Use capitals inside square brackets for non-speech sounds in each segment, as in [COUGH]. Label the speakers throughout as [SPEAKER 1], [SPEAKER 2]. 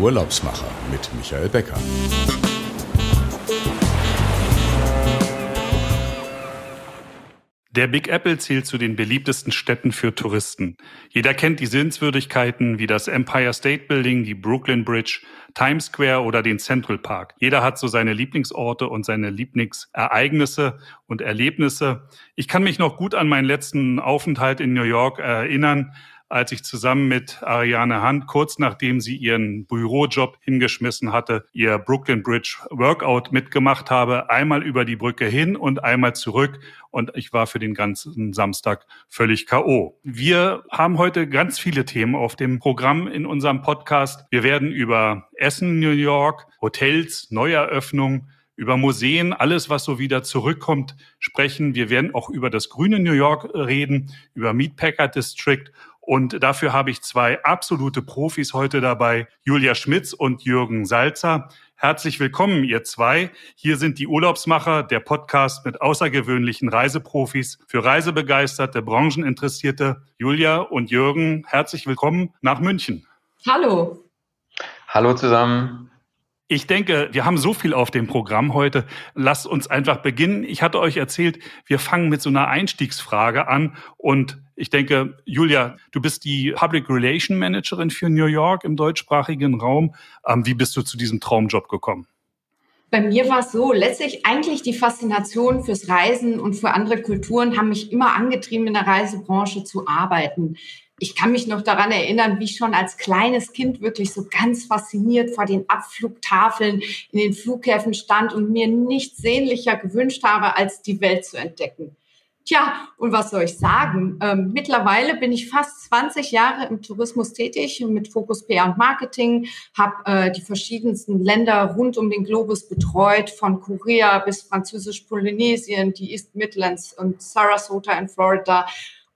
[SPEAKER 1] Urlaubsmacher mit Michael Becker.
[SPEAKER 2] Der Big Apple zählt zu den beliebtesten Städten für Touristen. Jeder kennt die Sehenswürdigkeiten wie das Empire State Building, die Brooklyn Bridge, Times Square oder den Central Park. Jeder hat so seine Lieblingsorte und seine Lieblingsereignisse und Erlebnisse. Ich kann mich noch gut an meinen letzten Aufenthalt in New York erinnern als ich zusammen mit Ariane Hunt kurz nachdem sie ihren Bürojob hingeschmissen hatte, ihr Brooklyn Bridge Workout mitgemacht habe, einmal über die Brücke hin und einmal zurück und ich war für den ganzen Samstag völlig KO. Wir haben heute ganz viele Themen auf dem Programm in unserem Podcast. Wir werden über Essen, New York, Hotels, Neueröffnung, über Museen, alles, was so wieder zurückkommt, sprechen. Wir werden auch über das grüne New York reden, über Meatpacker District und dafür habe ich zwei absolute Profis heute dabei, Julia Schmitz und Jürgen Salzer. Herzlich willkommen, ihr zwei. Hier sind die Urlaubsmacher, der Podcast mit außergewöhnlichen Reiseprofis für Reisebegeisterte, Brancheninteressierte. Julia und Jürgen, herzlich willkommen nach München.
[SPEAKER 3] Hallo.
[SPEAKER 4] Hallo zusammen.
[SPEAKER 2] Ich denke, wir haben so viel auf dem Programm heute. Lasst uns einfach beginnen. Ich hatte euch erzählt, wir fangen mit so einer Einstiegsfrage an. Und ich denke, Julia, du bist die Public Relation Managerin für New York im deutschsprachigen Raum. Ähm, wie bist du zu diesem Traumjob gekommen?
[SPEAKER 3] Bei mir war es so, letztlich eigentlich die Faszination fürs Reisen und für andere Kulturen haben mich immer angetrieben, in der Reisebranche zu arbeiten ich kann mich noch daran erinnern, wie ich schon als kleines Kind wirklich so ganz fasziniert vor den Abflugtafeln in den Flughäfen stand und mir nichts sehnlicher gewünscht habe, als die Welt zu entdecken. Tja, und was soll ich sagen? Ähm, mittlerweile bin ich fast 20 Jahre im Tourismus tätig mit Fokus PR und Marketing, habe äh, die verschiedensten Länder rund um den Globus betreut, von Korea bis Französisch-Polynesien, die East Midlands und Sarasota in Florida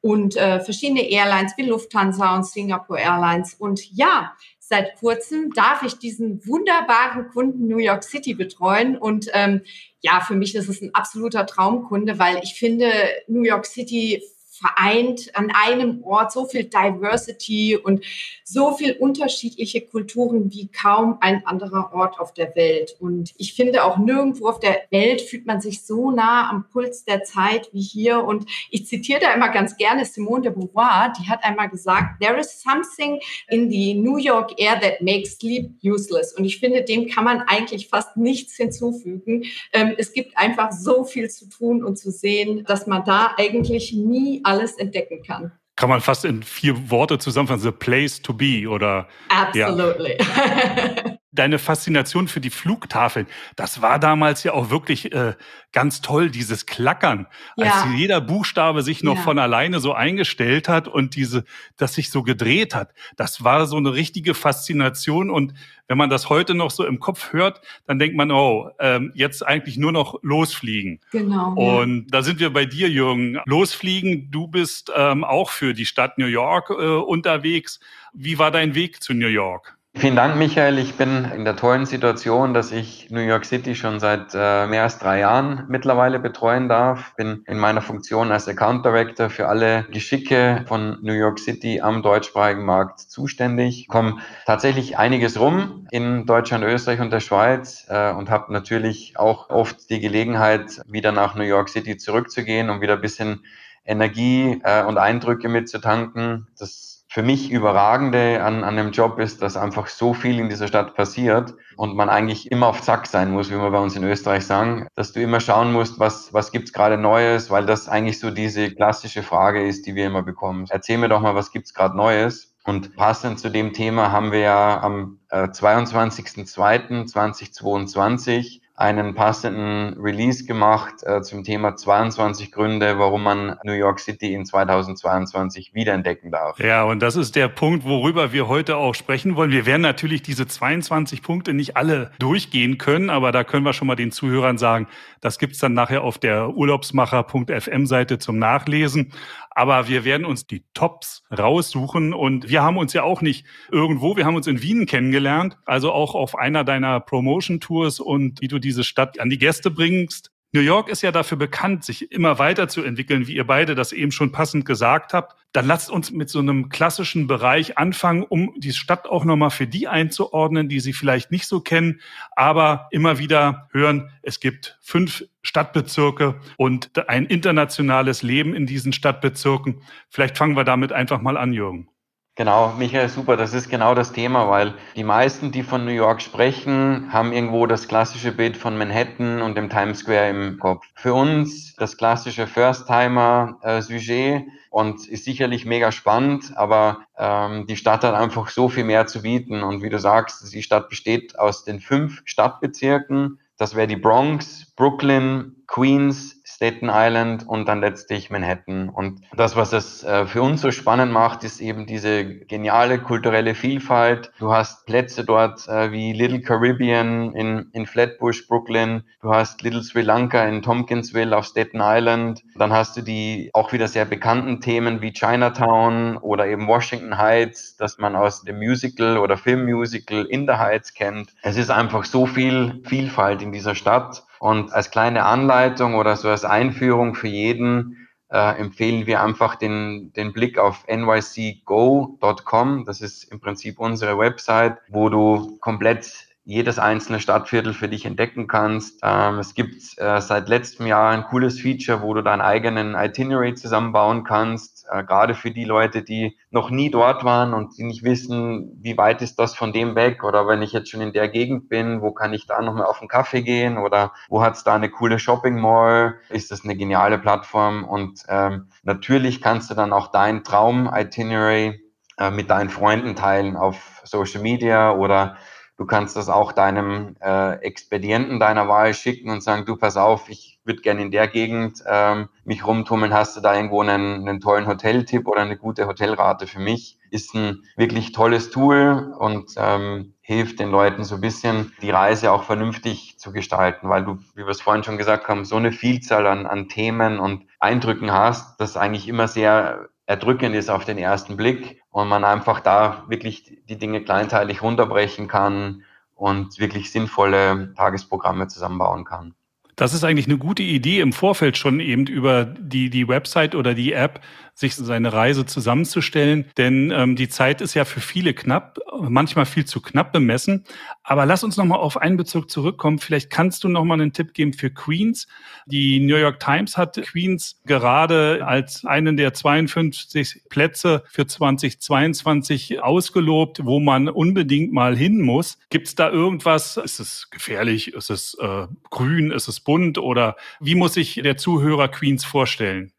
[SPEAKER 3] und äh, verschiedene Airlines wie Lufthansa und Singapore Airlines. Und ja, seit kurzem darf ich diesen wunderbaren Kunden New York City betreuen. Und ähm, ja, für mich ist es ein absoluter Traumkunde, weil ich finde, New York City vereint an einem Ort so viel Diversity und so viel unterschiedliche Kulturen wie kaum ein anderer Ort auf der Welt. Und ich finde auch nirgendwo auf der Welt fühlt man sich so nah am Puls der Zeit wie hier. Und ich zitiere da immer ganz gerne Simone de Beauvoir, die hat einmal gesagt, there is something in the New York air that makes sleep useless. Und ich finde, dem kann man eigentlich fast nichts hinzufügen. Ähm, es gibt einfach so viel zu tun und zu sehen, dass man da eigentlich nie alles entdecken kann.
[SPEAKER 2] Kann man fast in vier Worte zusammenfassen, the place to be oder?
[SPEAKER 3] Absolutely.
[SPEAKER 2] Ja. [LAUGHS] deine Faszination für die Flugtafeln, das war damals ja auch wirklich äh, ganz toll, dieses Klackern, ja. als jeder Buchstabe sich noch ja. von alleine so eingestellt hat und diese, das sich so gedreht hat. Das war so eine richtige Faszination und wenn man das heute noch so im Kopf hört, dann denkt man, oh, ähm, jetzt eigentlich nur noch losfliegen.
[SPEAKER 3] Genau.
[SPEAKER 2] Und ja. da sind wir bei dir, Jürgen. Losfliegen, du bist ähm, auch für die Stadt New York äh, unterwegs. Wie war dein Weg zu New York?
[SPEAKER 4] Vielen Dank, Michael. Ich bin in der tollen Situation, dass ich New York City schon seit äh, mehr als drei Jahren mittlerweile betreuen darf. Bin in meiner Funktion als Account Director für alle Geschicke von New York City am deutschsprachigen Markt zuständig. Komme tatsächlich einiges rum in Deutschland, Österreich und der Schweiz äh, und habe natürlich auch oft die Gelegenheit, wieder nach New York City zurückzugehen, um wieder ein bisschen Energie äh, und Eindrücke mitzutanken. Das für mich Überragende an, an dem Job ist, dass einfach so viel in dieser Stadt passiert und man eigentlich immer auf Zack sein muss, wie wir bei uns in Österreich sagen, dass du immer schauen musst, was, was gibt's gerade Neues, weil das eigentlich so diese klassische Frage ist, die wir immer bekommen. Erzähl mir doch mal, was gibt's gerade Neues? Und passend zu dem Thema haben wir ja am äh, 22.02.2022 einen passenden Release gemacht äh, zum Thema 22 Gründe, warum man New York City in 2022 wiederentdecken darf.
[SPEAKER 2] Ja, und das ist der Punkt, worüber wir heute auch sprechen wollen. Wir werden natürlich diese 22 Punkte nicht alle durchgehen können, aber da können wir schon mal den Zuhörern sagen, das gibt's dann nachher auf der urlaubsmacher.fm Seite zum Nachlesen. Aber wir werden uns die Tops raussuchen und wir haben uns ja auch nicht irgendwo, wir haben uns in Wien kennengelernt, also auch auf einer deiner Promotion Tours und wie du diese Stadt an die Gäste bringst. New York ist ja dafür bekannt, sich immer weiterzuentwickeln, wie ihr beide das eben schon passend gesagt habt. Dann lasst uns mit so einem klassischen Bereich anfangen, um die Stadt auch nochmal für die einzuordnen, die sie vielleicht nicht so kennen, aber immer wieder hören, es gibt fünf Stadtbezirke und ein internationales Leben in diesen Stadtbezirken. Vielleicht fangen wir damit einfach mal an, Jürgen.
[SPEAKER 4] Genau, Michael, super. Das ist genau das Thema, weil die meisten, die von New York sprechen, haben irgendwo das klassische Bild von Manhattan und dem Times Square im Kopf. Für uns das klassische First-Timer-Sujet äh, und ist sicherlich mega spannend, aber ähm, die Stadt hat einfach so viel mehr zu bieten. Und wie du sagst, die Stadt besteht aus den fünf Stadtbezirken. Das wäre die Bronx, Brooklyn, Queens, Staten Island und dann letztlich Manhattan. Und das, was es äh, für uns so spannend macht, ist eben diese geniale kulturelle Vielfalt. Du hast Plätze dort äh, wie Little Caribbean in, in Flatbush, Brooklyn. Du hast Little Sri Lanka in Tompkinsville auf Staten Island. Dann hast du die auch wieder sehr bekannten Themen wie Chinatown oder eben Washington Heights, das man aus dem Musical oder Filmmusical In the Heights kennt. Es ist einfach so viel Vielfalt in dieser Stadt. Und als kleine Anleitung oder so als Einführung für jeden äh, empfehlen wir einfach den, den Blick auf nycgo.com. Das ist im Prinzip unsere Website, wo du komplett jedes einzelne Stadtviertel für dich entdecken kannst. Ähm, es gibt äh, seit letztem Jahr ein cooles Feature, wo du deinen eigenen Itinerary zusammenbauen kannst, äh, gerade für die Leute, die noch nie dort waren und die nicht wissen, wie weit ist das von dem weg? Oder wenn ich jetzt schon in der Gegend bin, wo kann ich da nochmal auf einen Kaffee gehen? Oder wo hat es da eine coole Shopping Mall, ist das eine geniale Plattform? Und ähm, natürlich kannst du dann auch dein Traum-Itinerary äh, mit deinen Freunden teilen auf Social Media oder Du kannst das auch deinem äh, Expedienten deiner Wahl schicken und sagen, du pass auf, ich würde gerne in der Gegend ähm, mich rumtummeln, hast du da irgendwo einen, einen tollen Hoteltipp oder eine gute Hotelrate für mich? Ist ein wirklich tolles Tool und ähm, hilft den Leuten so ein bisschen, die Reise auch vernünftig zu gestalten, weil du, wie wir es vorhin schon gesagt haben, so eine Vielzahl an, an Themen und Eindrücken hast, das eigentlich immer sehr erdrückend ist auf den ersten Blick und man einfach da wirklich die Dinge kleinteilig runterbrechen kann und wirklich sinnvolle Tagesprogramme zusammenbauen kann.
[SPEAKER 2] Das ist eigentlich eine gute Idee, im Vorfeld schon eben über die, die Website oder die App sich seine Reise zusammenzustellen. Denn ähm, die Zeit ist ja für viele knapp, manchmal viel zu knapp bemessen. Aber lass uns nochmal auf einen Bezug zurückkommen. Vielleicht kannst du nochmal einen Tipp geben für Queens. Die New York Times hat Queens gerade als einen der 52 Plätze für 2022 ausgelobt, wo man unbedingt mal hin muss. Gibt es da irgendwas? Ist es gefährlich? Ist es äh, grün? Ist es bunt? Oder wie muss sich der Zuhörer Queens vorstellen?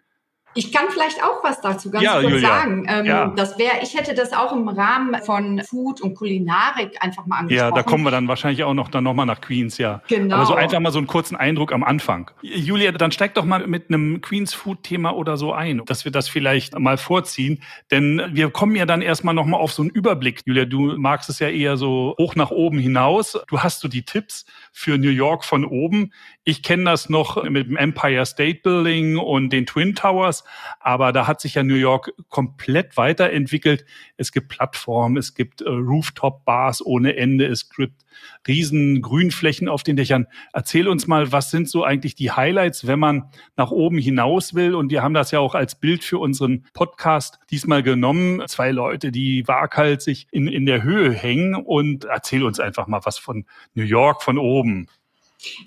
[SPEAKER 3] Ich kann vielleicht auch was dazu ganz ja, kurz Julia. sagen. Ähm, ja. Das wäre, ich hätte das auch im Rahmen von Food und Kulinarik einfach mal angesprochen.
[SPEAKER 2] Ja, da kommen wir dann wahrscheinlich auch noch dann noch mal nach Queens, ja. Genau. Aber so einfach mal so einen kurzen Eindruck am Anfang. Julia, dann steig doch mal mit einem Queens Food Thema oder so ein, dass wir das vielleicht mal vorziehen, denn wir kommen ja dann erstmal noch mal auf so einen Überblick. Julia, du magst es ja eher so hoch nach oben hinaus. Du hast so die Tipps für New York von oben. Ich kenne das noch mit dem Empire State Building und den Twin Towers. Aber da hat sich ja New York komplett weiterentwickelt. Es gibt Plattformen, es gibt äh, Rooftop-Bars ohne Ende, es gibt riesen Grünflächen auf den Dächern. Erzähl uns mal, was sind so eigentlich die Highlights, wenn man nach oben hinaus will? Und wir haben das ja auch als Bild für unseren Podcast diesmal genommen. Zwei Leute, die waghalsig in, in der Höhe hängen. Und erzähl uns einfach mal was von New York von oben.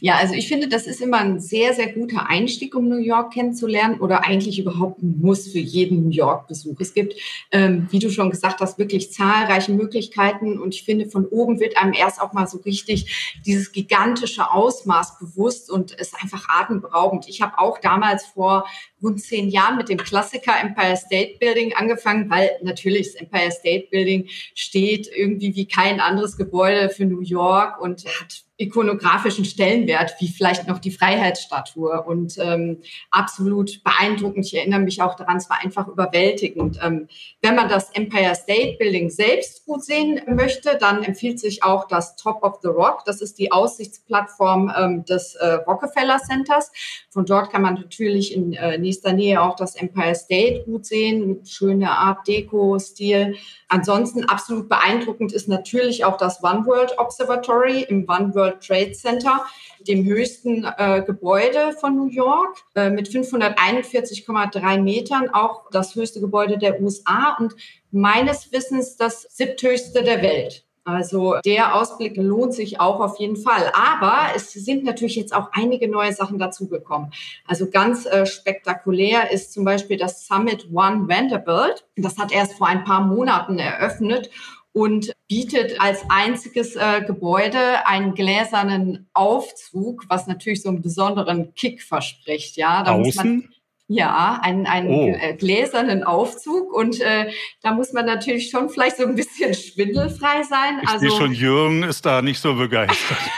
[SPEAKER 3] Ja, also ich finde, das ist immer ein sehr, sehr guter Einstieg, um New York kennenzulernen oder eigentlich überhaupt ein Muss für jeden New York-Besuch. Es gibt, ähm, wie du schon gesagt hast, wirklich zahlreiche Möglichkeiten und ich finde, von oben wird einem erst auch mal so richtig dieses gigantische Ausmaß bewusst und es ist einfach atemberaubend. Ich habe auch damals vor rund zehn Jahren mit dem Klassiker Empire State Building angefangen, weil natürlich das Empire State Building steht irgendwie wie kein anderes Gebäude für New York und hat ikonografischen Stellenwert, wie vielleicht noch die Freiheitsstatue und ähm, absolut beeindruckend. Ich erinnere mich auch daran, es war einfach überwältigend. Ähm, wenn man das Empire State Building selbst gut sehen möchte, dann empfiehlt sich auch das Top of the Rock. Das ist die Aussichtsplattform ähm, des äh, Rockefeller Centers. Von dort kann man natürlich in äh, nächster Nähe auch das Empire State gut sehen, schöne Art Deco-Stil. Ansonsten absolut beeindruckend ist natürlich auch das One World Observatory im One World Trade Center, dem höchsten äh, Gebäude von New York äh, mit 541,3 Metern, auch das höchste Gebäude der USA und meines Wissens das siebthöchste der Welt. Also der Ausblick lohnt sich auch auf jeden Fall. Aber es sind natürlich jetzt auch einige neue Sachen dazugekommen. Also ganz äh, spektakulär ist zum Beispiel das Summit One Vanderbilt. Das hat erst vor ein paar Monaten eröffnet und bietet als einziges äh, Gebäude einen gläsernen Aufzug, was natürlich so einen besonderen Kick verspricht. Ja,
[SPEAKER 2] da Außen?
[SPEAKER 3] Ja, einen, einen oh. Äh, gläsernen Aufzug und äh, da muss man natürlich schon vielleicht so ein bisschen schwindelfrei sein.
[SPEAKER 2] Ich also schon, Jürgen ist da nicht so begeistert. [LAUGHS]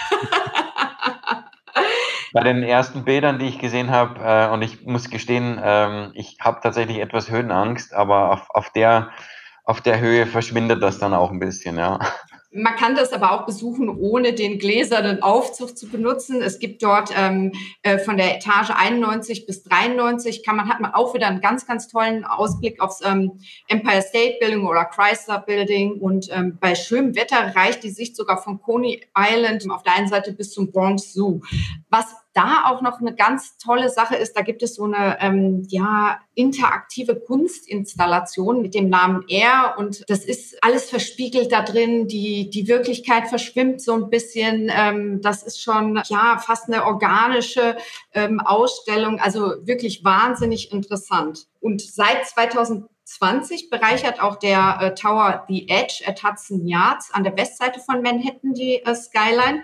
[SPEAKER 4] Bei den ersten Bildern, die ich gesehen habe, äh, und ich muss gestehen, ähm, ich habe tatsächlich etwas Höhenangst, aber auf, auf, der, auf der Höhe verschwindet das dann auch ein bisschen, ja.
[SPEAKER 3] Man kann das aber auch besuchen, ohne den gläsernen Aufzug zu benutzen. Es gibt dort ähm, äh, von der Etage 91 bis 93 kann man hat man auch wieder einen ganz ganz tollen Ausblick aufs ähm, Empire State Building oder Chrysler Building und ähm, bei schönem Wetter reicht die Sicht sogar von Coney Island auf der einen Seite bis zum Bronx Zoo. Was da auch noch eine ganz tolle Sache ist, da gibt es so eine ähm, ja, interaktive Kunstinstallation mit dem Namen Air und das ist alles verspiegelt da drin. Die, die Wirklichkeit verschwimmt so ein bisschen. Ähm, das ist schon ja fast eine organische ähm, Ausstellung, also wirklich wahnsinnig interessant. Und seit 2020 bereichert auch der äh, Tower The Edge at Hudson Yards an der Westseite von Manhattan die äh, Skyline.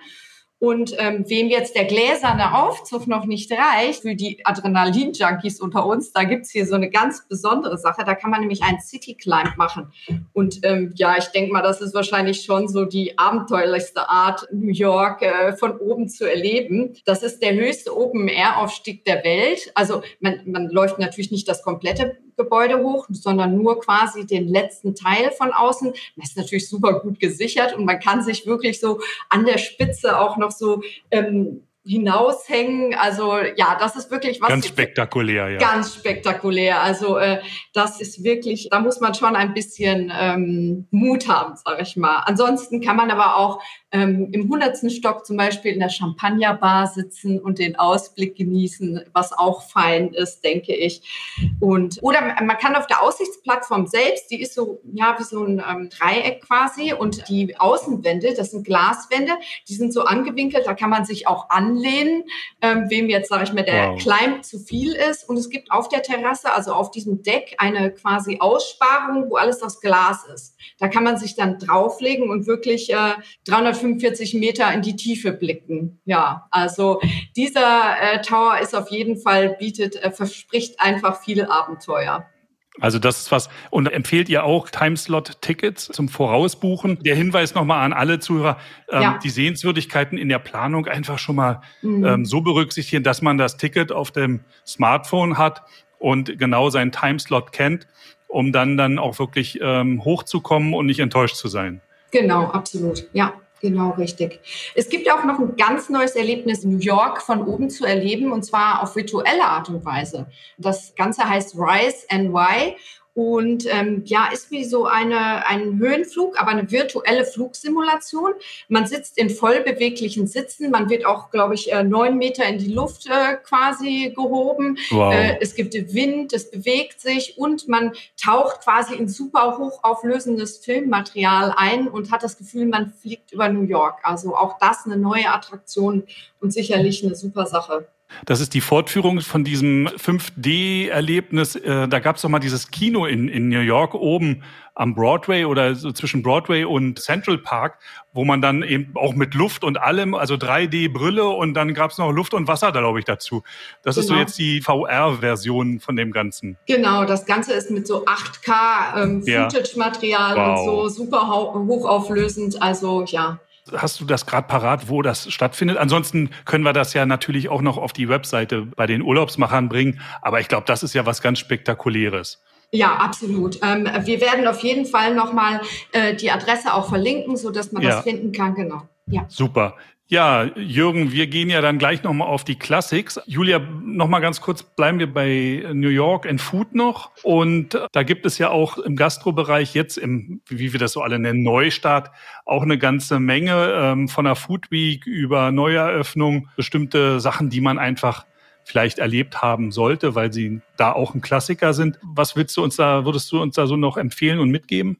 [SPEAKER 3] Und ähm, wem jetzt der gläserne Aufzug noch nicht reicht, für die Adrenalin-Junkies unter uns, da gibt's hier so eine ganz besondere Sache. Da kann man nämlich einen City-Climb machen. Und ähm, ja, ich denke mal, das ist wahrscheinlich schon so die abenteuerlichste Art, New York äh, von oben zu erleben. Das ist der höchste Open-Air-Aufstieg der Welt. Also man, man läuft natürlich nicht das komplette Gebäude hoch, sondern nur quasi den letzten Teil von außen. Das ist natürlich super gut gesichert und man kann sich wirklich so an der Spitze auch noch so ähm, hinaushängen. Also ja, das ist wirklich was.
[SPEAKER 2] Ganz spektakulär, ja.
[SPEAKER 3] Ganz spektakulär. Also äh, das ist wirklich, da muss man schon ein bisschen ähm, Mut haben, sage ich mal. Ansonsten kann man aber auch ähm, im hundertsten Stock zum Beispiel in der Champagnerbar sitzen und den Ausblick genießen, was auch fein ist, denke ich. Und oder man kann auf der Aussichtsplattform selbst, die ist so ja wie so ein ähm, Dreieck quasi und die Außenwände, das sind Glaswände, die sind so angewinkelt, da kann man sich auch anlehnen, ähm, wem jetzt sage ich mal der wow. Climb zu viel ist. Und es gibt auf der Terrasse, also auf diesem Deck, eine quasi Aussparung, wo alles aus Glas ist. Da kann man sich dann drauflegen und wirklich äh, 345 Meter in die Tiefe blicken. Ja, also dieser äh, Tower ist auf jeden Fall bietet, äh, verspricht einfach viel Abenteuer.
[SPEAKER 2] Also das ist was. Und empfehlt ihr auch Timeslot-Tickets zum Vorausbuchen? Der Hinweis nochmal an alle Zuhörer, ähm, ja. die Sehenswürdigkeiten in der Planung einfach schon mal mhm. ähm, so berücksichtigen, dass man das Ticket auf dem Smartphone hat und genau seinen Timeslot kennt, um dann dann auch wirklich ähm, hochzukommen und nicht enttäuscht zu sein.
[SPEAKER 3] Genau, absolut. Ja. Genau, richtig. Es gibt auch noch ein ganz neues Erlebnis, New York von oben zu erleben, und zwar auf virtuelle Art und Weise. Das Ganze heißt Rise NY und ähm, ja, ist wie so eine, ein Höhenflug, aber eine virtuelle Flugsimulation. Man sitzt in vollbeweglichen Sitzen. Man wird auch, glaube ich, äh, neun Meter in die Luft äh, quasi gehoben. Wow. Äh, es gibt Wind, es bewegt sich und man taucht quasi in super hochauflösendes Filmmaterial ein und hat das Gefühl, man fliegt über New York. Also auch das eine neue Attraktion und sicherlich eine super Sache.
[SPEAKER 2] Das ist die Fortführung von diesem 5D-Erlebnis. Äh, da gab es doch mal dieses Kino in, in New York oben am Broadway oder so zwischen Broadway und Central Park, wo man dann eben auch mit Luft und allem, also 3D-Brille und dann gab es noch Luft und Wasser, da glaube ich, dazu. Das genau. ist so genau. jetzt die VR-Version von dem Ganzen.
[SPEAKER 3] Genau, das Ganze ist mit so 8K ähm, Footage-Material wow. und so super hochauflösend. Also ja,
[SPEAKER 2] Hast du das gerade parat, wo das stattfindet? Ansonsten können wir das ja natürlich auch noch auf die Webseite bei den Urlaubsmachern bringen. Aber ich glaube, das ist ja was ganz Spektakuläres.
[SPEAKER 3] Ja, absolut. Ähm, wir werden auf jeden Fall nochmal äh, die Adresse auch verlinken, sodass man ja. das finden kann. Genau.
[SPEAKER 2] Ja. Super. Ja, Jürgen, wir gehen ja dann gleich nochmal auf die Classics. Julia, nochmal ganz kurz, bleiben wir bei New York and Food noch. Und da gibt es ja auch im Gastrobereich jetzt im, wie wir das so alle nennen, Neustart, auch eine ganze Menge ähm, von der Food Week über Neueröffnung, bestimmte Sachen, die man einfach vielleicht erlebt haben sollte, weil sie da auch ein Klassiker sind. Was willst du uns da, würdest du uns da so noch empfehlen und mitgeben?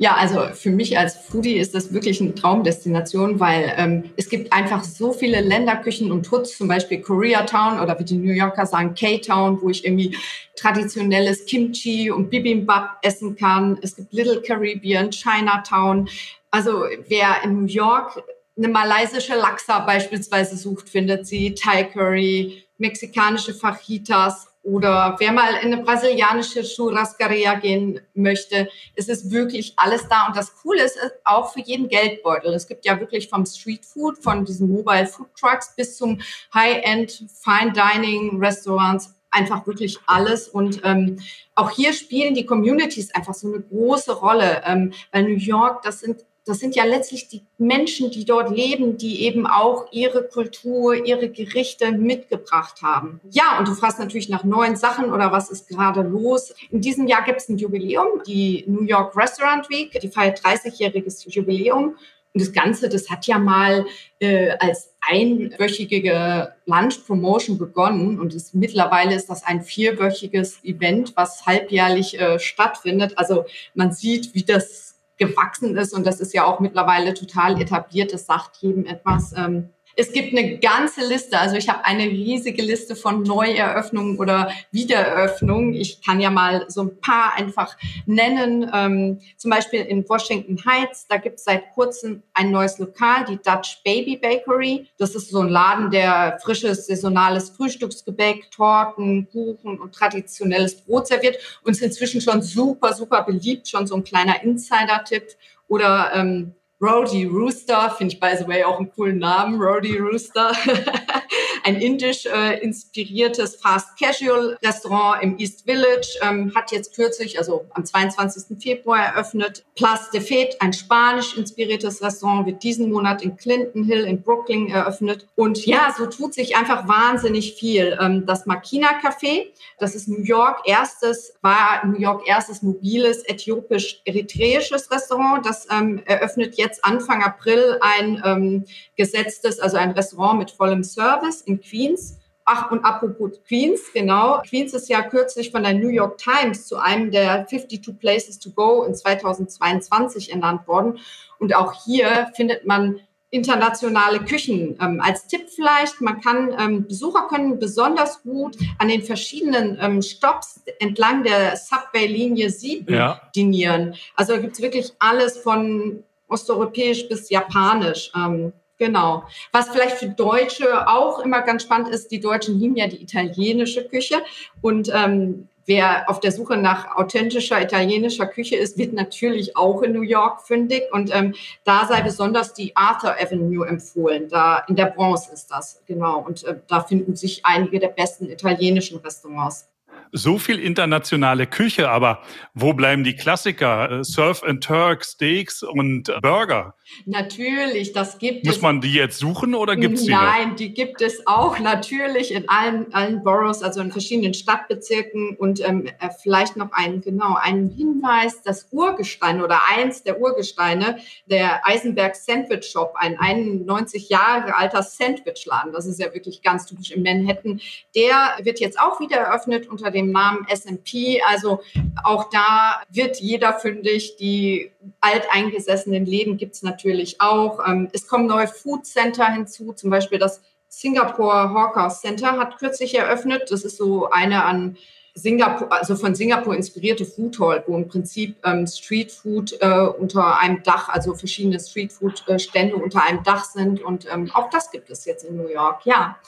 [SPEAKER 3] Ja, also für mich als Foodie ist das wirklich eine Traumdestination, weil ähm, es gibt einfach so viele Länderküchen und Hoods, zum Beispiel Koreatown oder wie die New Yorker sagen K-Town, wo ich irgendwie traditionelles Kimchi und Bibimbap essen kann. Es gibt Little Caribbean, Chinatown. Also wer in New York eine malaysische Laksa beispielsweise sucht, findet sie Thai Curry, mexikanische Fajitas oder wer mal in eine brasilianische Churrascaria gehen möchte, es ist wirklich alles da. Und das Coole ist auch für jeden Geldbeutel. Es gibt ja wirklich vom Street Food, von diesen Mobile Food Trucks bis zum High-End Fine Dining Restaurants einfach wirklich alles. Und ähm, auch hier spielen die Communities einfach so eine große Rolle, ähm, weil New York, das sind das sind ja letztlich die Menschen, die dort leben, die eben auch ihre Kultur, ihre Gerichte mitgebracht haben. Ja, und du fragst natürlich nach neuen Sachen oder was ist gerade los. In diesem Jahr gibt es ein Jubiläum, die New York Restaurant Week, die feiert 30-jähriges Jubiläum. Und das Ganze, das hat ja mal äh, als einwöchige Lunch-Promotion begonnen und ist, mittlerweile ist das ein vierwöchiges Event, was halbjährlich äh, stattfindet. Also man sieht, wie das gewachsen ist und das ist ja auch mittlerweile total etabliert, das sagt jedem etwas. Ähm, es gibt eine ganze Liste, also ich habe eine riesige Liste von Neueröffnungen oder Wiedereröffnungen. Ich kann ja mal so ein paar einfach nennen. Ähm, zum Beispiel in Washington Heights, da gibt es seit kurzem ein neues Lokal, die Dutch Baby Bakery. Das ist so ein Laden, der frisches, saisonales Frühstücksgebäck, Torten, Kuchen und traditionelles Brot serviert und ist inzwischen schon super, super beliebt, schon so ein kleiner Insider-Tipp. Oder ähm, Rody Rooster, finde ich by the way auch einen coolen Namen, Rody Rooster. [LAUGHS] ein indisch äh, inspiriertes Fast Casual Restaurant im East Village, ähm, hat jetzt kürzlich, also am 22. Februar eröffnet. Place de Fête, ein spanisch inspiriertes Restaurant, wird diesen Monat in Clinton Hill in Brooklyn eröffnet. Und ja, so tut sich einfach wahnsinnig viel. Ähm, das Makina Café, das ist New York erstes, war New York erstes mobiles äthiopisch-eritreisches Restaurant. Das ähm, eröffnet jetzt Anfang April ein ähm, gesetztes, also ein Restaurant mit vollem Service in Queens. Ach, und apropos Queens, genau. Queens ist ja kürzlich von der New York Times zu einem der 52 Places to Go in 2022 ernannt worden. Und auch hier findet man internationale Küchen. Ähm, als Tipp vielleicht, man kann, ähm, Besucher können besonders gut an den verschiedenen ähm, Stops entlang der Subway-Linie 7 ja. dinieren. Also da gibt's wirklich alles von osteuropäisch bis japanisch. Ähm, Genau. Was vielleicht für Deutsche auch immer ganz spannend ist, die Deutschen lieben ja die italienische Küche und ähm, wer auf der Suche nach authentischer italienischer Küche ist, wird natürlich auch in New York fündig und ähm, da sei besonders die Arthur Avenue empfohlen. Da in der Bronze ist das genau und äh, da finden sich einige der besten italienischen Restaurants
[SPEAKER 2] so viel internationale Küche, aber wo bleiben die Klassiker? Äh, Surf and Turk, Steaks und äh, Burger.
[SPEAKER 3] Natürlich, das gibt
[SPEAKER 2] Muss es. Muss man die jetzt suchen oder gibt es die
[SPEAKER 3] Nein, noch? die gibt es auch natürlich in allen, allen Boroughs, also in verschiedenen Stadtbezirken. Und ähm, äh, vielleicht noch ein, genau, einen Hinweis, das Urgestein oder eins der Urgesteine, der Eisenberg Sandwich Shop, ein 91 Jahre alter Sandwichladen, das ist ja wirklich ganz typisch in Manhattan, der wird jetzt auch wieder eröffnet unter dem Namen SMP. Also auch da wird jeder fündig. Die alteingesessenen Läden gibt es natürlich auch. Ähm, es kommen neue Food Center hinzu, zum Beispiel das Singapore Hawker Center hat kürzlich eröffnet. Das ist so eine an Singapur, also von Singapur inspirierte Food Hall, wo im Prinzip ähm, Street Food äh, unter einem Dach, also verschiedene Street Food äh, Stände unter einem Dach sind. Und ähm, auch das gibt es jetzt in New York. Ja,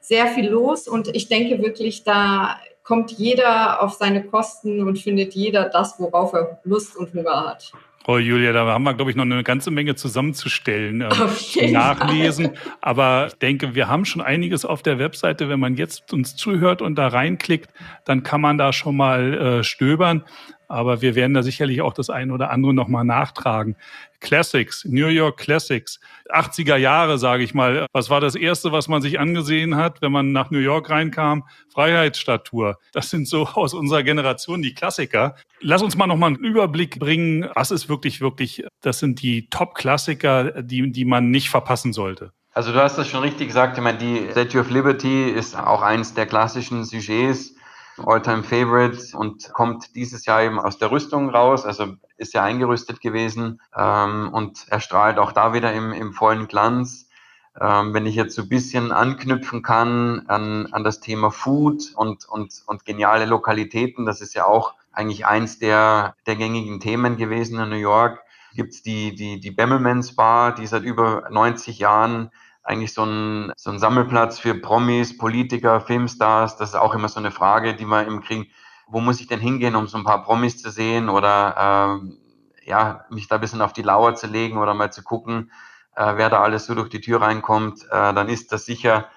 [SPEAKER 3] sehr viel los. Und ich denke wirklich, da kommt jeder auf seine Kosten und findet jeder das, worauf er Lust und Hunger hat.
[SPEAKER 2] Oh, Julia, da haben wir, glaube ich, noch eine ganze Menge zusammenzustellen, äh, nachlesen. Fall. [LAUGHS] Aber ich denke, wir haben schon einiges auf der Webseite. Wenn man jetzt uns zuhört und da reinklickt, dann kann man da schon mal äh, stöbern. Aber wir werden da sicherlich auch das eine oder andere nochmal nachtragen. Classics, New York Classics, 80er Jahre, sage ich mal. Was war das Erste, was man sich angesehen hat, wenn man nach New York reinkam? Freiheitsstatue. Das sind so aus unserer Generation die Klassiker. Lass uns mal nochmal einen Überblick bringen. Was ist wirklich, wirklich, das sind die Top-Klassiker, die, die man nicht verpassen sollte.
[SPEAKER 4] Also du hast das schon richtig gesagt. Ich meine, die Statue of Liberty ist auch eins der klassischen Sujets Alltime favorite und kommt dieses Jahr eben aus der Rüstung raus, also ist ja eingerüstet gewesen ähm, und erstrahlt auch da wieder im, im vollen Glanz. Ähm, wenn ich jetzt so ein bisschen anknüpfen kann an, an das Thema Food und, und, und geniale Lokalitäten, das ist ja auch eigentlich eins der, der gängigen Themen gewesen in New York, gibt's die, die, die Bemmelmans Bar, die seit über 90 Jahren eigentlich so ein, so ein Sammelplatz für Promis, Politiker, Filmstars. Das ist auch immer so eine Frage, die wir eben kriegen. Wo muss ich denn hingehen, um so ein paar Promis zu sehen oder ähm, ja, mich da ein bisschen auf die Lauer zu legen oder mal zu gucken, äh, wer da alles so durch die Tür reinkommt, äh, dann ist das sicher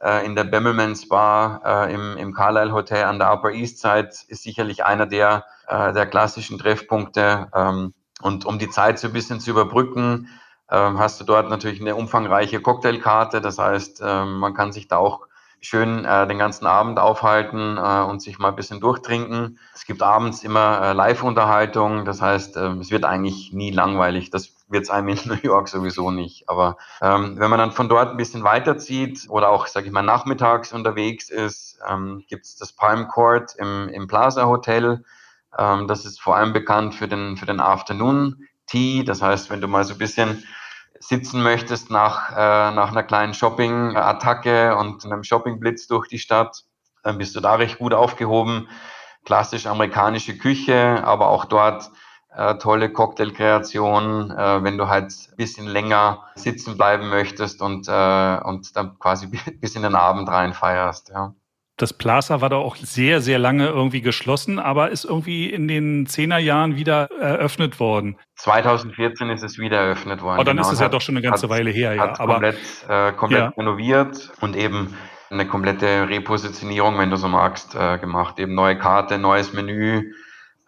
[SPEAKER 4] äh, in der Bemmelmans Bar äh, im, im Carlisle Hotel an der Upper East Side ist sicherlich einer der, äh, der klassischen Treffpunkte. Ähm, und um die Zeit so ein bisschen zu überbrücken, hast du dort natürlich eine umfangreiche Cocktailkarte. Das heißt, ähm, man kann sich da auch schön äh, den ganzen Abend aufhalten äh, und sich mal ein bisschen durchtrinken. Es gibt abends immer äh, Live-Unterhaltung. Das heißt, ähm, es wird eigentlich nie langweilig. Das wird es einem in [LAUGHS] New York sowieso nicht. Aber ähm, wenn man dann von dort ein bisschen weiterzieht oder auch, sage ich mal, nachmittags unterwegs ist, ähm, gibt es das Palm Court im, im Plaza Hotel. Ähm, das ist vor allem bekannt für den, für den Afternoon Tea. Das heißt, wenn du mal so ein bisschen sitzen möchtest nach, äh, nach einer kleinen Shopping-Attacke und einem Shopping-Blitz durch die Stadt, dann bist du da recht gut aufgehoben. Klassisch amerikanische Küche, aber auch dort äh, tolle Cocktailkreation, äh, wenn du halt ein bisschen länger sitzen bleiben möchtest und, äh, und dann quasi [LAUGHS] bis in den Abend rein feierst. Ja.
[SPEAKER 2] Das Plaza war da auch sehr, sehr lange irgendwie geschlossen, aber ist irgendwie in den Zehnerjahren wieder eröffnet worden.
[SPEAKER 4] 2014 ist es wieder eröffnet worden.
[SPEAKER 2] Oh, dann genau. ist es ja hat, doch schon eine ganze
[SPEAKER 4] hat,
[SPEAKER 2] Weile her, ja.
[SPEAKER 4] aber komplett, äh, komplett ja. renoviert und eben eine komplette Repositionierung, wenn du so magst, äh, gemacht. Eben neue Karte, neues Menü,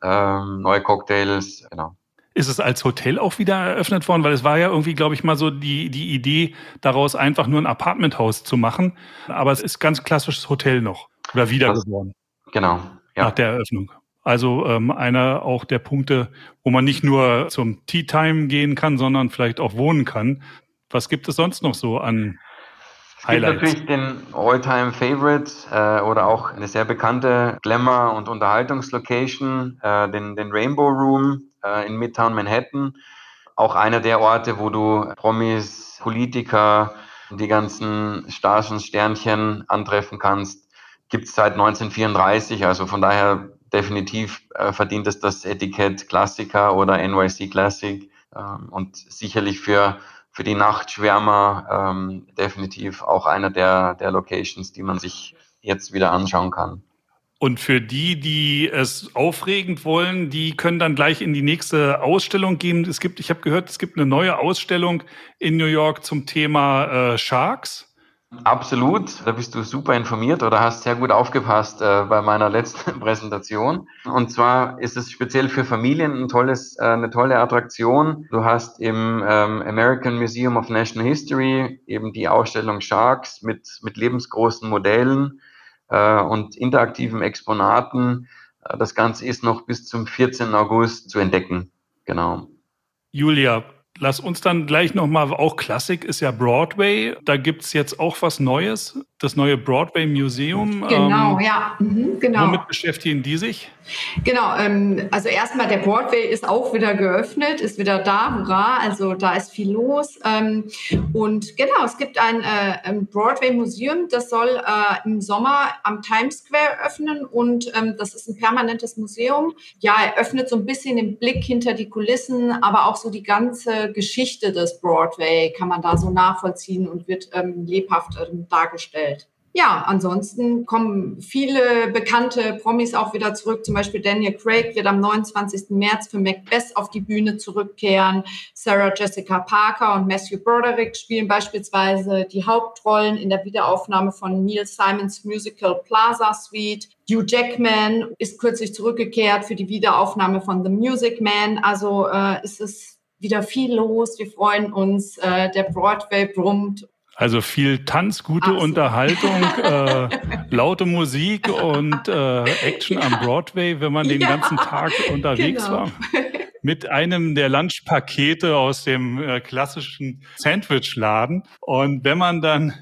[SPEAKER 4] ähm, neue Cocktails, genau.
[SPEAKER 2] Ist es als Hotel auch wieder eröffnet worden? Weil es war ja irgendwie, glaube ich, mal so die, die Idee, daraus einfach nur ein Apartmenthaus zu machen. Aber es ist ganz klassisches Hotel noch. Oder wieder also, geworden.
[SPEAKER 4] Genau.
[SPEAKER 2] Ja. Nach der Eröffnung. Also ähm, einer auch der Punkte, wo man nicht nur zum Tea Time gehen kann, sondern vielleicht auch wohnen kann. Was gibt es sonst noch so an
[SPEAKER 4] es gibt natürlich den All-Time Favorite äh, oder auch eine sehr bekannte Glamour- und Unterhaltungslocation, äh, den, den Rainbow Room äh, in Midtown Manhattan. Auch einer der Orte, wo du Promis, Politiker, die ganzen Stars und Sternchen antreffen kannst. Gibt es seit 1934, also von daher definitiv äh, verdient es das Etikett Klassiker oder NYC Classic ähm, und sicherlich für für die Nachtschwärmer ähm, definitiv auch einer der, der Locations, die man sich jetzt wieder anschauen kann.
[SPEAKER 2] Und für die, die es aufregend wollen, die können dann gleich in die nächste Ausstellung gehen. Es gibt, ich habe gehört, es gibt eine neue Ausstellung in New York zum Thema äh, Sharks.
[SPEAKER 4] Absolut, da bist du super informiert oder hast sehr gut aufgepasst äh, bei meiner letzten [LAUGHS] Präsentation. Und zwar ist es speziell für Familien ein tolles, äh, eine tolle Attraktion. Du hast im ähm, American Museum of National History eben die Ausstellung Sharks mit, mit lebensgroßen Modellen und interaktiven Exponaten. Äh, das Ganze ist noch bis zum 14. August zu entdecken. Genau.
[SPEAKER 2] Julia, Lass uns dann gleich nochmal, auch Klassik ist ja Broadway. Da gibt es jetzt auch was Neues, das neue Broadway Museum.
[SPEAKER 3] Genau, ähm, ja, mhm, genau.
[SPEAKER 2] Womit beschäftigen die sich?
[SPEAKER 3] Genau, ähm, also erstmal der Broadway ist auch wieder geöffnet, ist wieder da, hurra, also da ist viel los. Ähm, und genau, es gibt ein, äh, ein Broadway Museum, das soll äh, im Sommer am Times Square öffnen und ähm, das ist ein permanentes Museum. Ja, er öffnet so ein bisschen den Blick hinter die Kulissen, aber auch so die ganze Geschichte des Broadway kann man da so nachvollziehen und wird ähm, lebhaft ähm, dargestellt. ja, ansonsten kommen viele bekannte Promis auch wieder zurück. Zum Beispiel Daniel Craig wird am 29. März für Macbeth auf die Bühne zurückkehren. Sarah Jessica Parker und Matthew Broderick spielen beispielsweise die Hauptrollen in der Wiederaufnahme von Neil Simons Musical Plaza Suite. Hugh Jackman ist kürzlich zurückgekehrt für die Wiederaufnahme von The Music Man. Also äh, ist es wieder viel los. Wir freuen uns. Äh, der Broadway brummt
[SPEAKER 2] also viel Tanz, gute Absolut. Unterhaltung, [LAUGHS] äh, laute Musik und äh, Action ja. am Broadway, wenn man den ja. ganzen Tag unterwegs genau. war. Mit einem der Lunchpakete aus dem äh, klassischen Sandwichladen. Und wenn man dann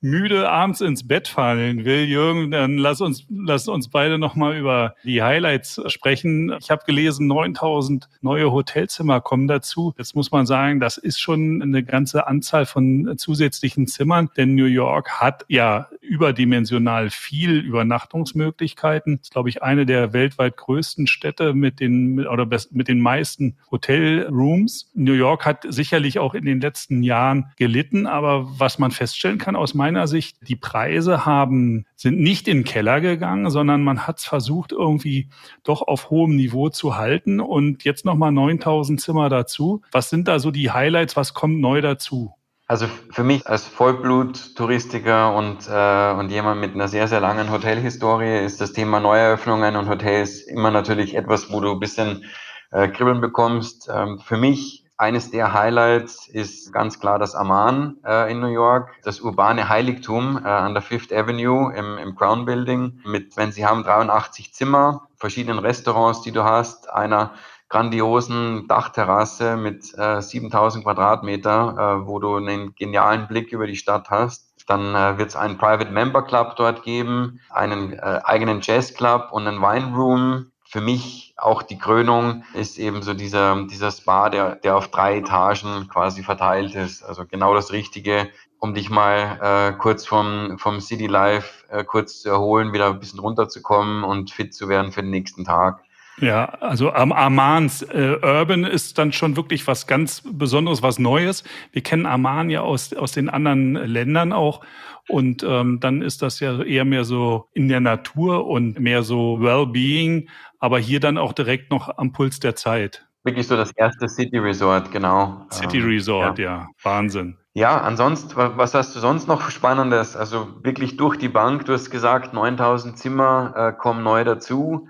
[SPEAKER 2] müde abends ins Bett fallen will, Jürgen, dann lass uns, lass uns beide nochmal über die Highlights sprechen. Ich habe gelesen, 9000 neue Hotelzimmer kommen dazu. Jetzt muss man sagen, das ist schon eine ganze Anzahl von zusätzlichen Zimmern, denn New York hat ja überdimensional viel Übernachtungsmöglichkeiten. Das ist, glaube ich, eine der weltweit größten Städte mit den, oder mit den meisten Hotelrooms. New York hat sicherlich auch in den letzten Jahren gelitten, aber was man feststellen kann aus meiner meiner Sicht, die Preise haben, sind nicht in den Keller gegangen, sondern man hat es versucht, irgendwie doch auf hohem Niveau zu halten. Und jetzt nochmal 9000 Zimmer dazu. Was sind da so die Highlights? Was kommt neu dazu?
[SPEAKER 4] Also für mich als Vollblut-Touristiker und, äh, und jemand mit einer sehr, sehr langen Hotelhistorie ist das Thema Neueröffnungen und Hotels immer natürlich etwas, wo du ein bisschen äh, Kribbeln bekommst. Ähm, für mich eines der Highlights ist ganz klar das Amman äh, in New York, das urbane Heiligtum äh, an der Fifth Avenue im, im Crown Building mit, wenn Sie haben, 83 Zimmer, verschiedenen Restaurants, die du hast, einer grandiosen Dachterrasse mit äh, 7000 Quadratmeter, äh, wo du einen genialen Blick über die Stadt hast. Dann äh, wird es einen Private Member Club dort geben, einen äh, eigenen Jazz Club und einen Wine Room. Für mich auch die Krönung ist eben so dieser, dieser Spa, der, der auf drei Etagen quasi verteilt ist. Also genau das Richtige, um dich mal äh, kurz vom, vom City Life äh, kurz zu erholen, wieder ein bisschen runterzukommen und fit zu werden für den nächsten Tag.
[SPEAKER 2] Ja, also am Amans äh, Urban ist dann schon wirklich was ganz Besonderes, was Neues. Wir kennen Aman ja aus, aus den anderen Ländern auch. Und ähm, dann ist das ja eher mehr so in der Natur und mehr so Wellbeing, aber hier dann auch direkt noch am Puls der Zeit.
[SPEAKER 4] Wirklich so das erste City Resort, genau.
[SPEAKER 2] City ähm, Resort, ja. ja. Wahnsinn.
[SPEAKER 4] Ja, ansonsten, was hast du sonst noch Spannendes? Also wirklich durch die Bank, du hast gesagt, 9000 Zimmer äh, kommen neu dazu.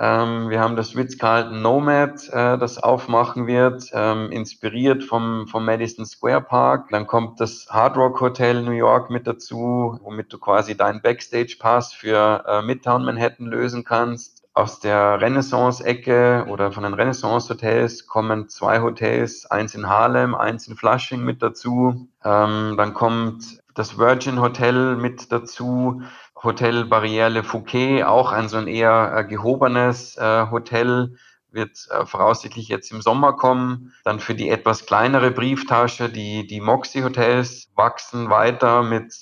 [SPEAKER 4] Ähm, wir haben das Ritz-Carlton Nomad, äh, das aufmachen wird, ähm, inspiriert vom, vom Madison Square Park. Dann kommt das Hard Rock Hotel New York mit dazu, womit du quasi deinen Backstage-Pass für äh, Midtown Manhattan lösen kannst. Aus der Renaissance-Ecke oder von den Renaissance-Hotels kommen zwei Hotels, eins in Harlem, eins in Flushing mit dazu. Ähm, dann kommt das Virgin Hotel mit dazu. Hotel Barriere Fouquet, auch ein so ein eher äh, gehobenes äh, Hotel, wird äh, voraussichtlich jetzt im Sommer kommen. Dann für die etwas kleinere Brieftasche, die, die Moxie Hotels wachsen weiter mit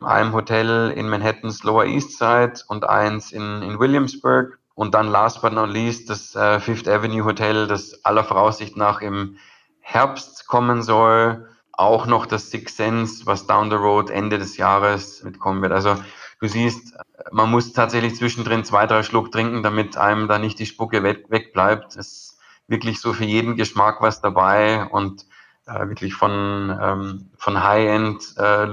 [SPEAKER 4] einem Hotel in Manhattans Lower East Side und eins in, in Williamsburg. Und dann last but not least das Fifth Avenue Hotel, das aller Voraussicht nach im Herbst kommen soll. Auch noch das Six Sense, was down the road Ende des Jahres mitkommen wird. Also du siehst, man muss tatsächlich zwischendrin zwei, drei Schluck trinken, damit einem da nicht die Spucke weg, wegbleibt. Es ist wirklich so für jeden Geschmack was dabei und äh, wirklich von, ähm, von High-End äh,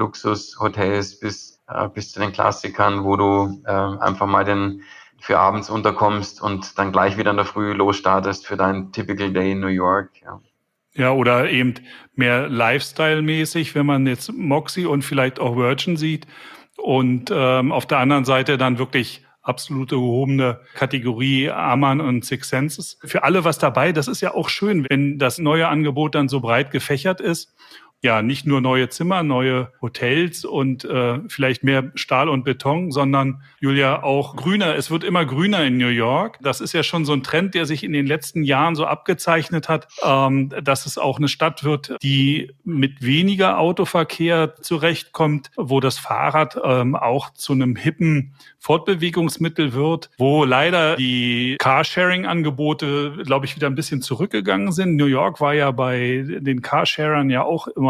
[SPEAKER 4] bis, äh, bis zu den Klassikern, wo du äh, einfach mal den für abends unterkommst und dann gleich wieder in der Früh losstartest für dein Typical Day in New York. Ja.
[SPEAKER 2] Ja, oder eben mehr Lifestyle-mäßig, wenn man jetzt Moxie und vielleicht auch Virgin sieht, und ähm, auf der anderen Seite dann wirklich absolute gehobene Kategorie Amann und Six Senses. Für alle was dabei. Das ist ja auch schön, wenn das neue Angebot dann so breit gefächert ist ja nicht nur neue Zimmer, neue Hotels und äh, vielleicht mehr Stahl und Beton, sondern Julia auch grüner. Es wird immer grüner in New York. Das ist ja schon so ein Trend, der sich in den letzten Jahren so abgezeichnet hat, ähm, dass es auch eine Stadt wird, die mit weniger Autoverkehr zurechtkommt, wo das Fahrrad ähm, auch zu einem hippen Fortbewegungsmittel wird, wo leider die Carsharing-Angebote, glaube ich, wieder ein bisschen zurückgegangen sind. New York war ja bei den Carsharern ja auch immer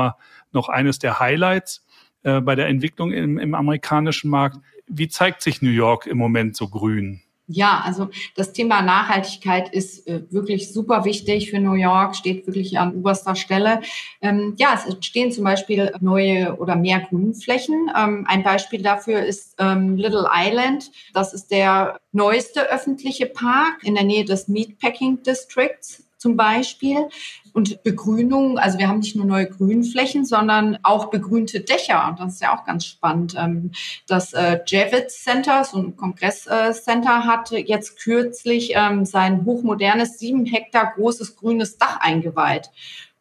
[SPEAKER 2] noch eines der Highlights. äh, bei der Entwicklung im, im amerikanischen Markt. Wie zeigt sich New York im Moment so grün?
[SPEAKER 3] Ja, also das Thema Nachhaltigkeit ist äh, wirklich super wichtig für New York, steht wirklich an oberster Stelle. Ähm, ja, es entstehen zum Beispiel neue oder mehr Grünflächen. Ähm, ein Beispiel dafür ist ähm, Little Island. Das ist der neueste öffentliche Park in der Nähe des Meatpacking Districts zum Beispiel. Und Begrünung, also wir haben nicht nur neue Grünflächen, sondern auch begrünte Dächer. Und das ist ja auch ganz spannend. Ähm, das äh, Javits Center, so ein Kongresscenter, hat jetzt kürzlich ähm, sein hochmodernes, sieben Hektar großes grünes Dach eingeweiht.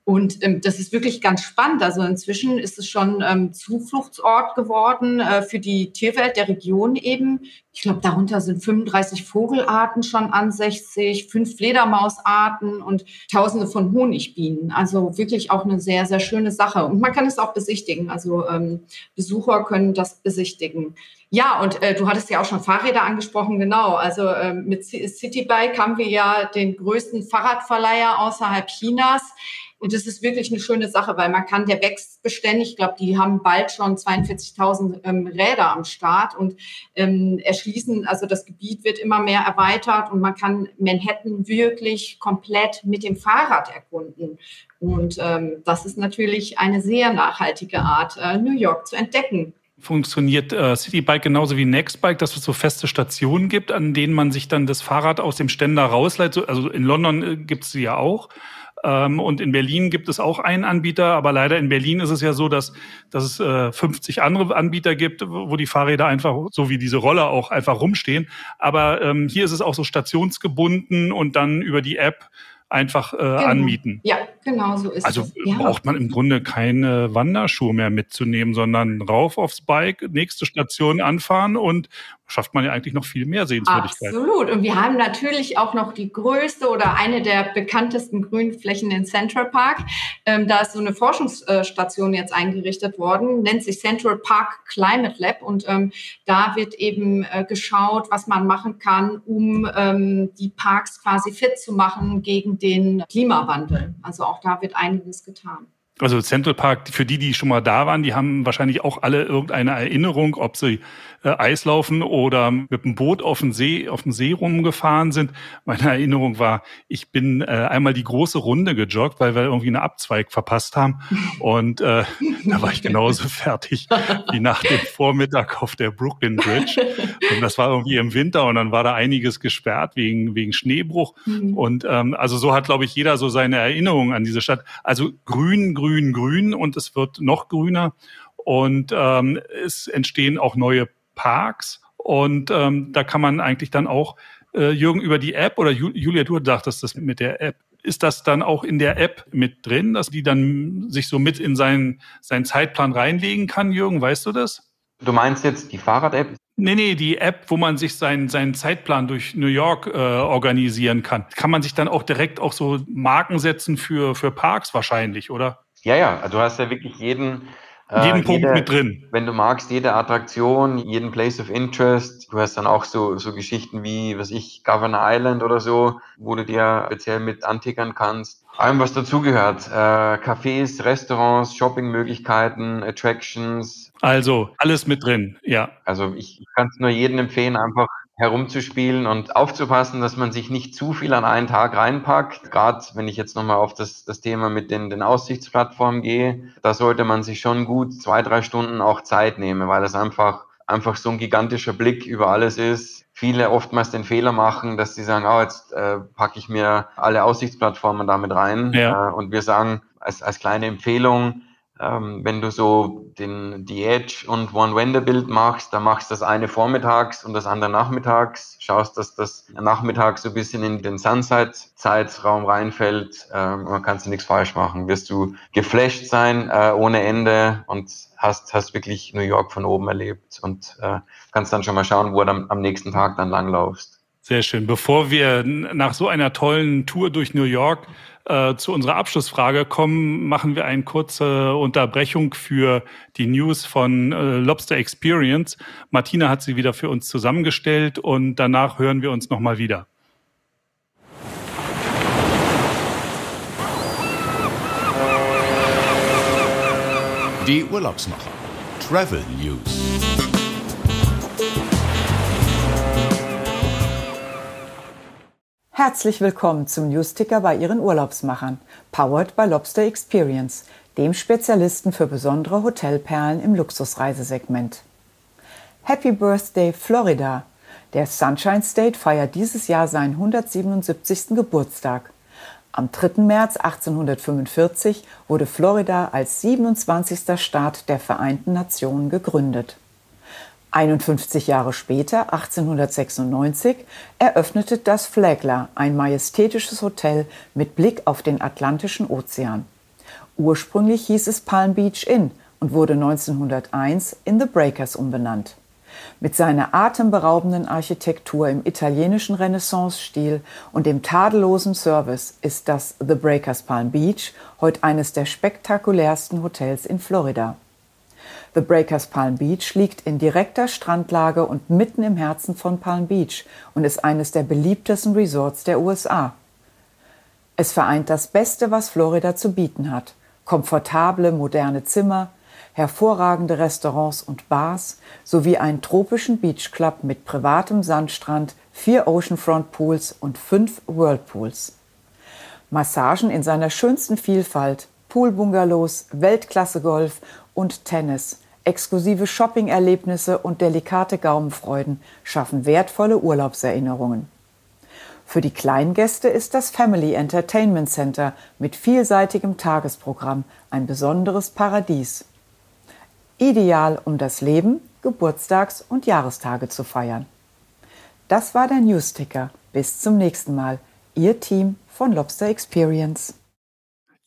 [SPEAKER 3] Und ähm, das ist wirklich ganz spannend. Also inzwischen ist es schon ähm, Zufluchtsort geworden äh, für die Tierwelt der Region eben. Ich glaube, darunter sind 35 Vogelarten schon ansässig, fünf Fledermausarten und Tausende von Honigbienen. Also wirklich auch eine sehr, sehr schöne Sache. Und man kann es auch besichtigen. Also ähm, Besucher können das besichtigen. Ja, und äh, du hattest ja auch schon Fahrräder angesprochen, genau. Also äh, mit Citybike haben wir ja den größten Fahrradverleiher außerhalb Chinas. Und das ist wirklich eine schöne Sache, weil man kann, der wächst beständig. Ich glaube, die haben bald schon 42.000 ähm, Räder am Start und ähm, erschließen, also das Gebiet wird immer mehr erweitert und man kann Manhattan wirklich komplett mit dem Fahrrad erkunden. Und ähm, das ist natürlich eine sehr nachhaltige Art, äh, New York zu entdecken
[SPEAKER 2] funktioniert äh, Citybike genauso wie Nextbike, dass es so feste Stationen gibt, an denen man sich dann das Fahrrad aus dem Ständer rausleitet. Also in London äh, gibt es sie ja auch. Ähm, und in Berlin gibt es auch einen Anbieter, aber leider in Berlin ist es ja so, dass, dass es äh, 50 andere Anbieter gibt, wo die Fahrräder einfach, so wie diese Roller auch einfach rumstehen. Aber ähm, hier ist es auch so stationsgebunden und dann über die App einfach äh, genau. anmieten.
[SPEAKER 3] Ja, genau so ist
[SPEAKER 2] also
[SPEAKER 3] es.
[SPEAKER 2] Also braucht man im Grunde keine Wanderschuhe mehr mitzunehmen, sondern rauf aufs Bike, nächste Station anfahren und schafft man ja eigentlich noch viel mehr Sehenswürdigkeit.
[SPEAKER 3] Absolut. Und wir haben natürlich auch noch die größte oder eine der bekanntesten Grünflächen in Central Park. Ähm, da ist so eine Forschungsstation jetzt eingerichtet worden, nennt sich Central Park Climate Lab. Und ähm, da wird eben äh, geschaut, was man machen kann, um ähm, die Parks quasi fit zu machen gegen den Klimawandel. Also auch da wird einiges getan.
[SPEAKER 2] Also Central Park, für die, die schon mal da waren, die haben wahrscheinlich auch alle irgendeine Erinnerung, ob sie äh, Eislaufen oder mit dem Boot auf dem See, auf dem See rumgefahren sind. Meine [LAUGHS] Erinnerung war, ich bin äh, einmal die große Runde gejoggt, weil wir irgendwie eine Abzweig verpasst haben. Und äh, da war ich genauso [LAUGHS] fertig wie nach dem Vormittag auf der Brooklyn Bridge. Und das war irgendwie im Winter und dann war da einiges gesperrt wegen, wegen Schneebruch. Mhm. Und ähm, also so hat, glaube ich, jeder so seine Erinnerung an diese Stadt. Also grün, grün, grün und es wird noch grüner. Und ähm, es entstehen auch neue Parks. Und ähm, da kann man eigentlich dann auch, äh, Jürgen, über die App oder Julia, du sagtest das mit der App. Ist das dann auch in der App mit drin, dass die dann sich so mit in seinen, seinen Zeitplan reinlegen kann, Jürgen? Weißt du das?
[SPEAKER 4] Du meinst jetzt die Fahrrad-App?
[SPEAKER 2] Nee, nee, die App, wo man sich seinen, seinen Zeitplan durch New York äh, organisieren kann. Kann man sich dann auch direkt auch so Marken setzen für, für Parks wahrscheinlich, oder?
[SPEAKER 4] Ja, ja, also du hast ja wirklich jeden,
[SPEAKER 2] jeden äh, Punkt jede, mit drin.
[SPEAKER 4] Wenn du magst, jede Attraktion, jeden Place of Interest. Du hast dann auch so, so Geschichten wie, was ich, Governor Island oder so, wo du dir speziell mit antickern kannst. Allem, was dazugehört. Äh, Cafés, Restaurants, Shoppingmöglichkeiten, Attractions.
[SPEAKER 2] Also alles mit drin, ja.
[SPEAKER 4] Also ich, ich kann es nur jedem empfehlen, einfach herumzuspielen und aufzupassen, dass man sich nicht zu viel an einen Tag reinpackt. Gerade wenn ich jetzt nochmal auf das, das Thema mit den, den Aussichtsplattformen gehe, da sollte man sich schon gut zwei, drei Stunden auch Zeit nehmen, weil es einfach, einfach so ein gigantischer Blick über alles ist. Viele oftmals den Fehler machen, dass sie sagen, oh, jetzt äh, packe ich mir alle Aussichtsplattformen damit rein. Ja. Äh, und wir sagen als, als kleine Empfehlung, ähm, wenn du so den, die Edge und One Vanderbilt machst, dann machst du das eine vormittags und das andere nachmittags, schaust, dass das nachmittags so ein bisschen in den Sunset-Zeitraum reinfällt, ähm, man kannst du nichts falsch machen. Wirst du geflasht sein äh, ohne Ende und hast, hast wirklich New York von oben erlebt und äh, kannst dann schon mal schauen, wo du am, am nächsten Tag dann langlaufst.
[SPEAKER 2] Sehr schön. Bevor wir nach so einer tollen Tour durch New York äh, zu unserer Abschlussfrage kommen, machen wir eine kurze Unterbrechung für die News von äh, Lobster Experience. Martina hat sie wieder für uns zusammengestellt und danach hören wir uns nochmal wieder.
[SPEAKER 1] Die Urlaubsmacher. Travel News.
[SPEAKER 5] Herzlich willkommen zum Newsticker bei Ihren Urlaubsmachern, powered by Lobster Experience, dem Spezialisten für besondere Hotelperlen im Luxusreisesegment. Happy Birthday Florida! Der Sunshine State feiert dieses Jahr seinen 177. Geburtstag. Am 3. März 1845 wurde Florida als 27. Staat der Vereinten Nationen gegründet. 51 Jahre später, 1896, eröffnete das Flagler, ein majestätisches Hotel mit Blick auf den Atlantischen Ozean. Ursprünglich hieß es Palm Beach Inn und wurde 1901 in The Breakers umbenannt. Mit seiner atemberaubenden Architektur im italienischen Renaissance-Stil und dem tadellosen Service ist das The Breakers Palm Beach heute eines der spektakulärsten Hotels in Florida. The Breakers Palm Beach liegt in direkter Strandlage und mitten im Herzen von Palm Beach und ist eines der beliebtesten Resorts der USA. Es vereint das Beste, was Florida zu bieten hat. Komfortable, moderne Zimmer, hervorragende Restaurants und Bars sowie einen tropischen Beachclub mit privatem Sandstrand, vier Oceanfront Pools und fünf Whirlpools. Massagen in seiner schönsten Vielfalt, Poolbungalows, Weltklasse-Golf und Tennis, exklusive Shopping-Erlebnisse und delikate Gaumenfreuden schaffen wertvolle Urlaubserinnerungen. Für die Kleingäste ist das Family Entertainment Center mit vielseitigem Tagesprogramm ein besonderes Paradies. Ideal, um das Leben, Geburtstags- und Jahrestage zu feiern. Das war der Newsticker. Bis zum nächsten Mal. Ihr Team von Lobster Experience.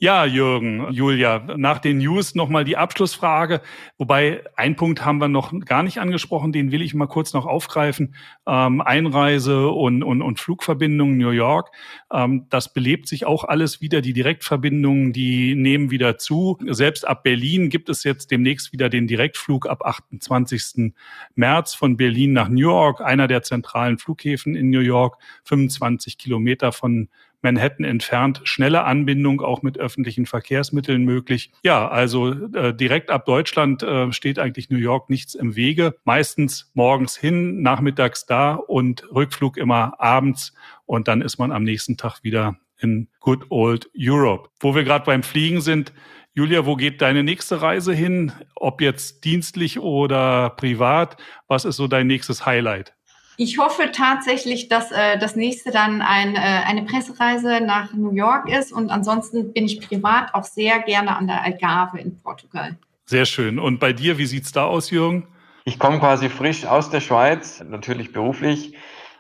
[SPEAKER 2] Ja, Jürgen, Julia, nach den News nochmal die Abschlussfrage. Wobei ein Punkt haben wir noch gar nicht angesprochen, den will ich mal kurz noch aufgreifen. Ähm, Einreise und, und, und Flugverbindungen New York. Ähm, das belebt sich auch alles wieder. Die Direktverbindungen, die nehmen wieder zu. Selbst ab Berlin gibt es jetzt demnächst wieder den Direktflug ab 28. März von Berlin nach New York, einer der zentralen Flughäfen in New York, 25 Kilometer von Manhattan entfernt, schnelle Anbindung auch mit öffentlichen Verkehrsmitteln möglich. Ja, also äh, direkt ab Deutschland äh, steht eigentlich New York nichts im Wege. Meistens morgens hin, nachmittags da und Rückflug immer abends und dann ist man am nächsten Tag wieder in Good Old Europe. Wo wir gerade beim Fliegen sind, Julia, wo geht deine nächste Reise hin? Ob jetzt dienstlich oder privat? Was ist so dein nächstes Highlight?
[SPEAKER 3] Ich hoffe tatsächlich, dass äh, das nächste dann ein, äh, eine Pressereise nach New York ist. Und ansonsten bin ich privat auch sehr gerne an der Algarve in Portugal.
[SPEAKER 2] Sehr schön. Und bei dir, wie sieht es da aus, Jürgen?
[SPEAKER 4] Ich komme quasi frisch aus der Schweiz, natürlich beruflich.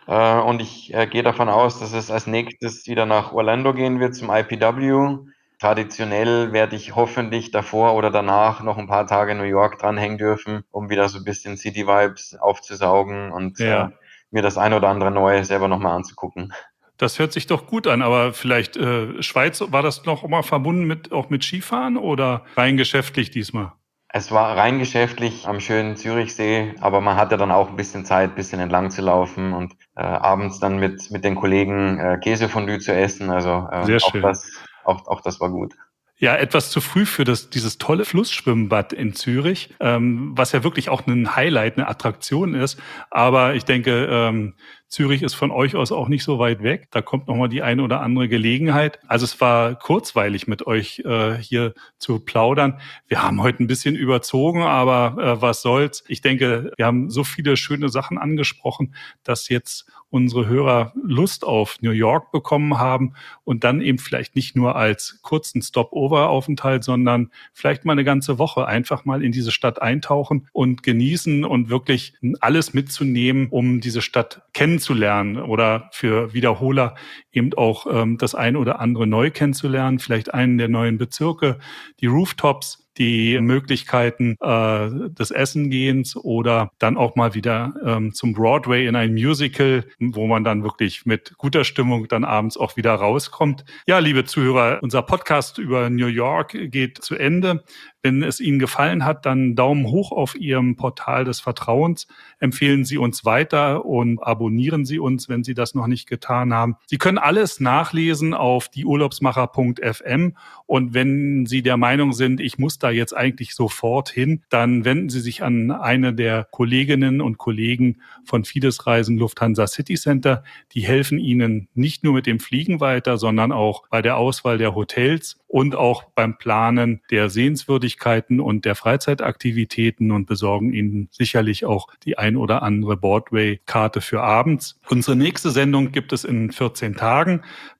[SPEAKER 4] Äh, und ich äh, gehe davon aus, dass es als nächstes wieder nach Orlando gehen wird zum IPW. Traditionell werde ich hoffentlich davor oder danach noch ein paar Tage in New York dranhängen dürfen, um wieder so ein bisschen City-Vibes aufzusaugen und ja. Mir das eine oder andere Neue selber nochmal anzugucken.
[SPEAKER 2] Das hört sich doch gut an, aber vielleicht äh, Schweiz, war das noch mal verbunden mit auch mit Skifahren oder rein geschäftlich diesmal?
[SPEAKER 4] Es war rein geschäftlich am schönen Zürichsee, aber man hatte dann auch ein bisschen Zeit, ein bisschen entlang zu laufen und äh, abends dann mit, mit den Kollegen äh, Käsefondue zu essen. Also äh,
[SPEAKER 2] Sehr
[SPEAKER 4] auch,
[SPEAKER 2] schön.
[SPEAKER 4] Das, auch, auch das war gut.
[SPEAKER 2] Ja, etwas zu früh für das, dieses tolle Flussschwimmbad in Zürich, ähm, was ja wirklich auch ein Highlight, eine Attraktion ist. Aber ich denke, ähm, Zürich ist von euch aus auch nicht so weit weg. Da kommt nochmal die eine oder andere Gelegenheit. Also es war kurzweilig mit euch äh, hier zu plaudern. Wir haben heute ein bisschen überzogen, aber äh, was soll's. Ich denke, wir haben so viele schöne Sachen angesprochen, dass jetzt unsere Hörer Lust auf New York bekommen haben und dann eben vielleicht nicht nur als kurzen Stopover-Aufenthalt, sondern vielleicht mal eine ganze Woche einfach mal in diese Stadt eintauchen und genießen und wirklich alles mitzunehmen, um diese Stadt kennenzulernen kennenzulernen oder für Wiederholer eben auch ähm, das ein oder andere neu kennenzulernen, vielleicht einen der neuen Bezirke, die Rooftops, die Möglichkeiten äh, des Essengehens oder dann auch mal wieder ähm, zum Broadway in ein Musical, wo man dann wirklich mit guter Stimmung dann abends auch wieder rauskommt. Ja, liebe Zuhörer, unser Podcast über New York geht zu Ende. Wenn es Ihnen gefallen hat, dann Daumen hoch auf Ihrem Portal des Vertrauens. Empfehlen Sie uns weiter und abonnieren Sie uns, wenn Sie das noch nicht getan haben. Sie können alles nachlesen auf dieurlaubsmacher.fm und wenn Sie der Meinung sind, ich muss da jetzt eigentlich sofort hin, dann wenden Sie sich an eine der Kolleginnen und Kollegen von Fides Reisen Lufthansa City Center. Die helfen Ihnen nicht nur mit dem Fliegen weiter, sondern auch bei der Auswahl der Hotels und auch beim Planen der Sehenswürdigkeiten und der Freizeitaktivitäten und besorgen Ihnen sicherlich auch die ein oder andere Boardway-Karte für abends. Unsere nächste Sendung gibt es in 14 Tagen.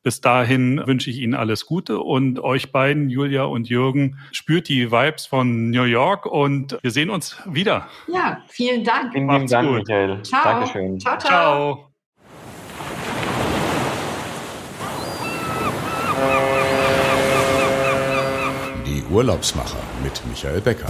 [SPEAKER 2] Bis dahin wünsche ich Ihnen alles Gute und euch beiden, Julia und Jürgen, spürt die Vibes von New York und wir sehen uns wieder.
[SPEAKER 3] Ja, vielen Dank.
[SPEAKER 4] Vielen lieben Dank, gut. Michael.
[SPEAKER 3] Ciao.
[SPEAKER 4] Dankeschön.
[SPEAKER 3] Ciao, ciao. ciao.
[SPEAKER 1] Die Urlaubsmacher mit Michael Becker.